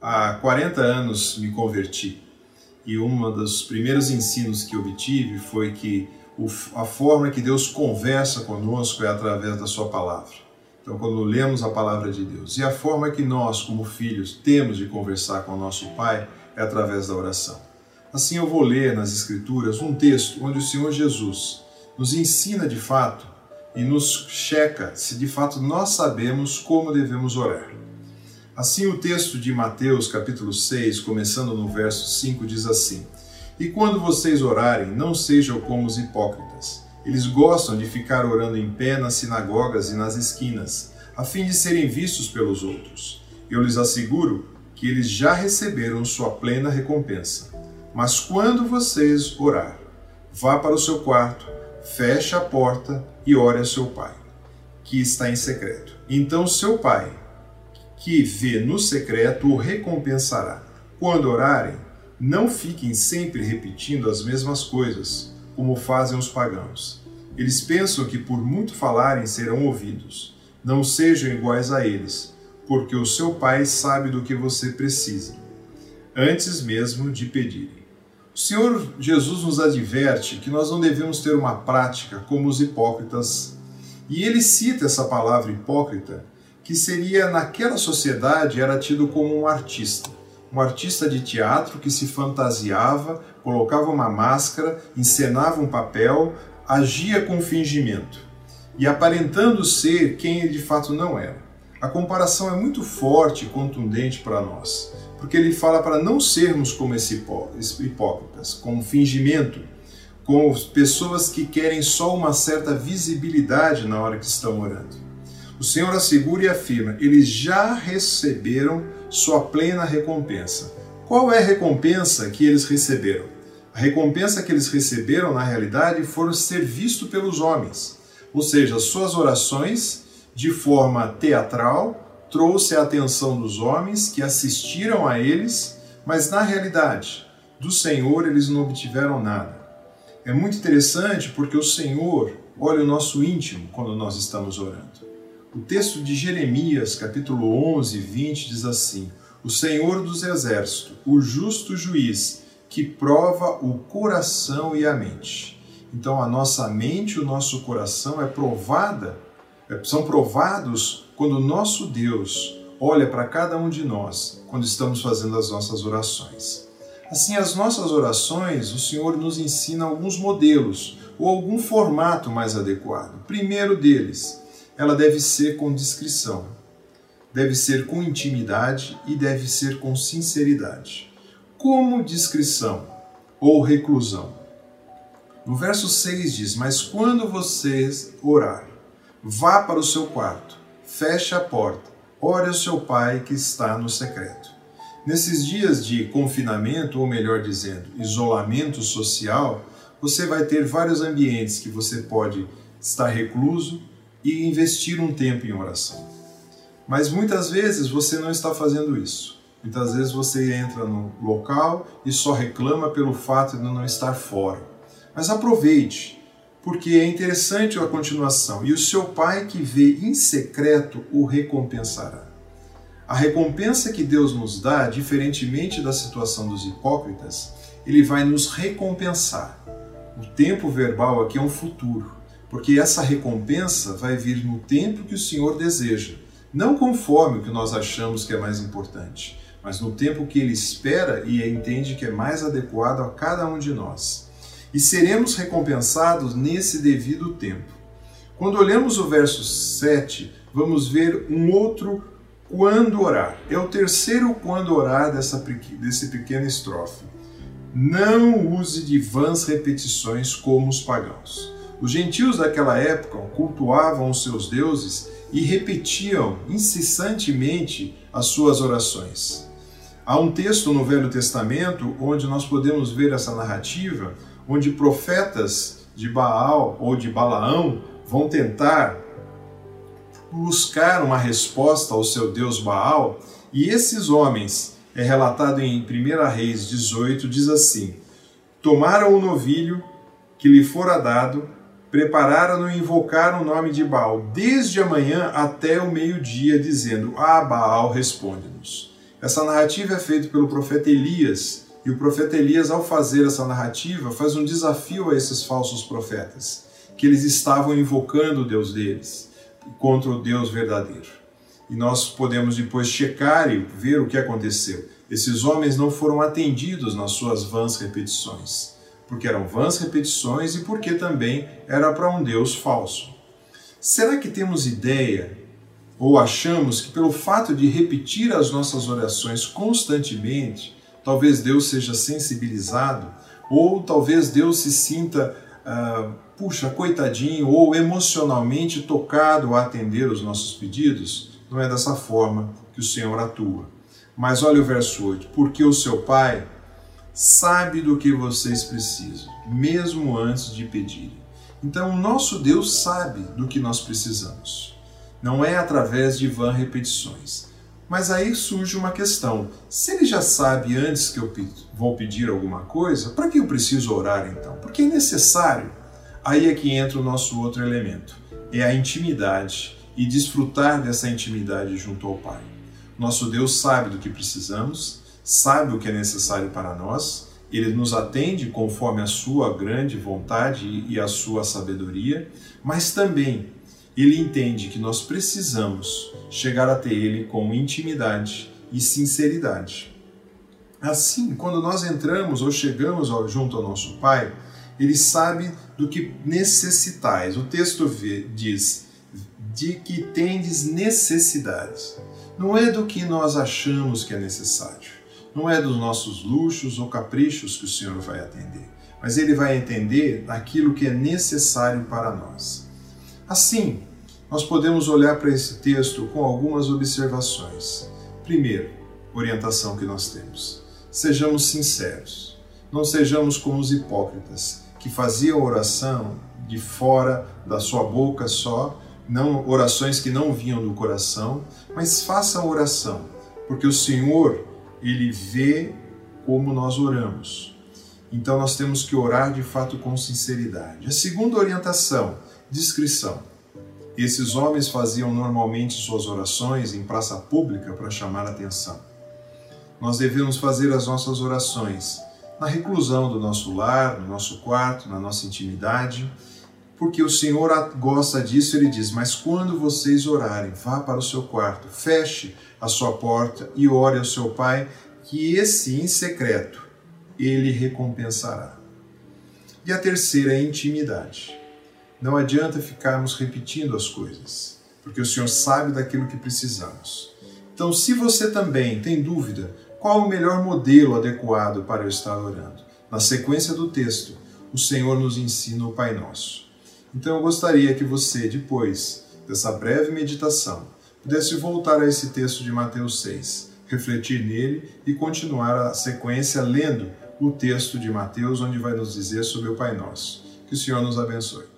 Há 40 anos me converti e um dos primeiros ensinos que obtive foi que a forma que Deus conversa conosco é através da Sua palavra. Então, quando lemos a palavra de Deus, e a forma que nós, como filhos, temos de conversar com o nosso Pai é através da oração. Assim, eu vou ler nas Escrituras um texto onde o Senhor Jesus nos ensina de fato e nos checa se de fato nós sabemos como devemos orar. Assim, o texto de Mateus, capítulo 6, começando no verso 5, diz assim: E quando vocês orarem, não sejam como os hipócritas. Eles gostam de ficar orando em pé nas sinagogas e nas esquinas, a fim de serem vistos pelos outros. Eu lhes asseguro que eles já receberam sua plena recompensa. Mas quando vocês orar, vá para o seu quarto, feche a porta e ore a seu pai, que está em secreto. Então seu pai, que vê no secreto o recompensará. Quando orarem, não fiquem sempre repetindo as mesmas coisas, como fazem os pagãos. Eles pensam que por muito falarem serão ouvidos. Não sejam iguais a eles, porque o seu Pai sabe do que você precisa, antes mesmo de pedirem. O Senhor Jesus nos adverte que nós não devemos ter uma prática como os hipócritas, e ele cita essa palavra hipócrita que seria naquela sociedade era tido como um artista. Um artista de teatro que se fantasiava, colocava uma máscara, encenava um papel, agia com fingimento e aparentando ser quem ele de fato não era. A comparação é muito forte e contundente para nós, porque ele fala para não sermos como esse hipócritas, com fingimento, com pessoas que querem só uma certa visibilidade na hora que estão orando. O Senhor assegura e afirma: eles já receberam sua plena recompensa. Qual é a recompensa que eles receberam? A recompensa que eles receberam, na realidade, foram ser vistos pelos homens. Ou seja, suas orações, de forma teatral, trouxe a atenção dos homens que assistiram a eles, mas na realidade, do Senhor eles não obtiveram nada. É muito interessante porque o Senhor olha o nosso íntimo quando nós estamos orando. O texto de Jeremias, capítulo 11, 20, diz assim: O Senhor dos Exércitos, o justo juiz, que prova o coração e a mente. Então, a nossa mente o nosso coração é provada, é, são provados quando o nosso Deus olha para cada um de nós quando estamos fazendo as nossas orações. Assim, as nossas orações, o Senhor nos ensina alguns modelos ou algum formato mais adequado. Primeiro deles, ela deve ser com discrição, deve ser com intimidade e deve ser com sinceridade. Como discrição ou reclusão? No verso 6 diz: Mas quando vocês orar, vá para o seu quarto, feche a porta, ore ao seu pai que está no secreto. Nesses dias de confinamento, ou melhor dizendo, isolamento social, você vai ter vários ambientes que você pode estar recluso, e investir um tempo em oração. Mas muitas vezes você não está fazendo isso. Muitas vezes você entra no local e só reclama pelo fato de não estar fora. Mas aproveite, porque é interessante a continuação. E o seu Pai que vê em secreto o recompensará. A recompensa que Deus nos dá, diferentemente da situação dos hipócritas, ele vai nos recompensar. O tempo verbal aqui é um futuro porque essa recompensa vai vir no tempo que o Senhor deseja, não conforme o que nós achamos que é mais importante, mas no tempo que Ele espera e entende que é mais adequado a cada um de nós. E seremos recompensados nesse devido tempo. Quando olhamos o verso 7, vamos ver um outro quando orar. É o terceiro quando orar dessa, desse pequena estrofe. Não use de vãs repetições como os pagãos. Os gentios daquela época cultuavam os seus deuses e repetiam incessantemente as suas orações. Há um texto no Velho Testamento onde nós podemos ver essa narrativa, onde profetas de Baal ou de Balaão vão tentar buscar uma resposta ao seu deus Baal, e esses homens, é relatado em 1 Reis 18, diz assim: Tomaram o novilho que lhe fora dado prepararam e invocaram o nome de Baal desde a manhã até o meio-dia, dizendo: Ah, Baal, responde-nos. Essa narrativa é feita pelo profeta Elias, e o profeta Elias, ao fazer essa narrativa, faz um desafio a esses falsos profetas, que eles estavam invocando o Deus deles contra o Deus verdadeiro. E nós podemos depois checar e ver o que aconteceu. Esses homens não foram atendidos nas suas vãs repetições, porque eram vãs repetições e porque também era para um Deus falso. Será que temos ideia ou achamos que pelo fato de repetir as nossas orações constantemente, talvez Deus seja sensibilizado, ou talvez Deus se sinta, uh, puxa, coitadinho, ou emocionalmente tocado a atender os nossos pedidos? Não é dessa forma que o Senhor atua. Mas olha o verso 8: porque o seu Pai sabe do que vocês precisam, mesmo antes de pedirem. Então, o nosso Deus sabe do que nós precisamos não é através de vã repetições. Mas aí surge uma questão: se ele já sabe antes que eu vou pedir alguma coisa, para que eu preciso orar então? Porque é necessário. Aí é que entra o nosso outro elemento: é a intimidade e desfrutar dessa intimidade junto ao Pai. Nosso Deus sabe do que precisamos, sabe o que é necessário para nós, ele nos atende conforme a sua grande vontade e a sua sabedoria, mas também ele entende que nós precisamos chegar até Ele com intimidade e sinceridade. Assim, quando nós entramos ou chegamos junto ao nosso Pai, Ele sabe do que necessitais. O texto diz de que tendes necessidades. Não é do que nós achamos que é necessário. Não é dos nossos luxos ou caprichos que o Senhor vai atender, mas Ele vai entender aquilo que é necessário para nós. Assim, nós podemos olhar para esse texto com algumas observações. Primeiro, orientação que nós temos. Sejamos sinceros. Não sejamos como os hipócritas que faziam oração de fora da sua boca só, não orações que não vinham do coração, mas façam oração, porque o Senhor, ele vê como nós oramos. Então nós temos que orar de fato com sinceridade. A segunda orientação, discrição. Esses homens faziam normalmente suas orações em praça pública para chamar atenção. Nós devemos fazer as nossas orações na reclusão do nosso lar, no nosso quarto, na nossa intimidade, porque o Senhor gosta disso, ele diz: Mas quando vocês orarem, vá para o seu quarto, feche a sua porta e ore ao seu Pai, que esse em secreto ele recompensará. E a terceira é a intimidade. Não adianta ficarmos repetindo as coisas, porque o Senhor sabe daquilo que precisamos. Então, se você também tem dúvida, qual o melhor modelo adequado para eu estar orando? Na sequência do texto, o Senhor nos ensina o Pai Nosso. Então, eu gostaria que você, depois dessa breve meditação, pudesse voltar a esse texto de Mateus 6, refletir nele e continuar a sequência lendo o texto de Mateus, onde vai nos dizer sobre o Pai Nosso. Que o Senhor nos abençoe.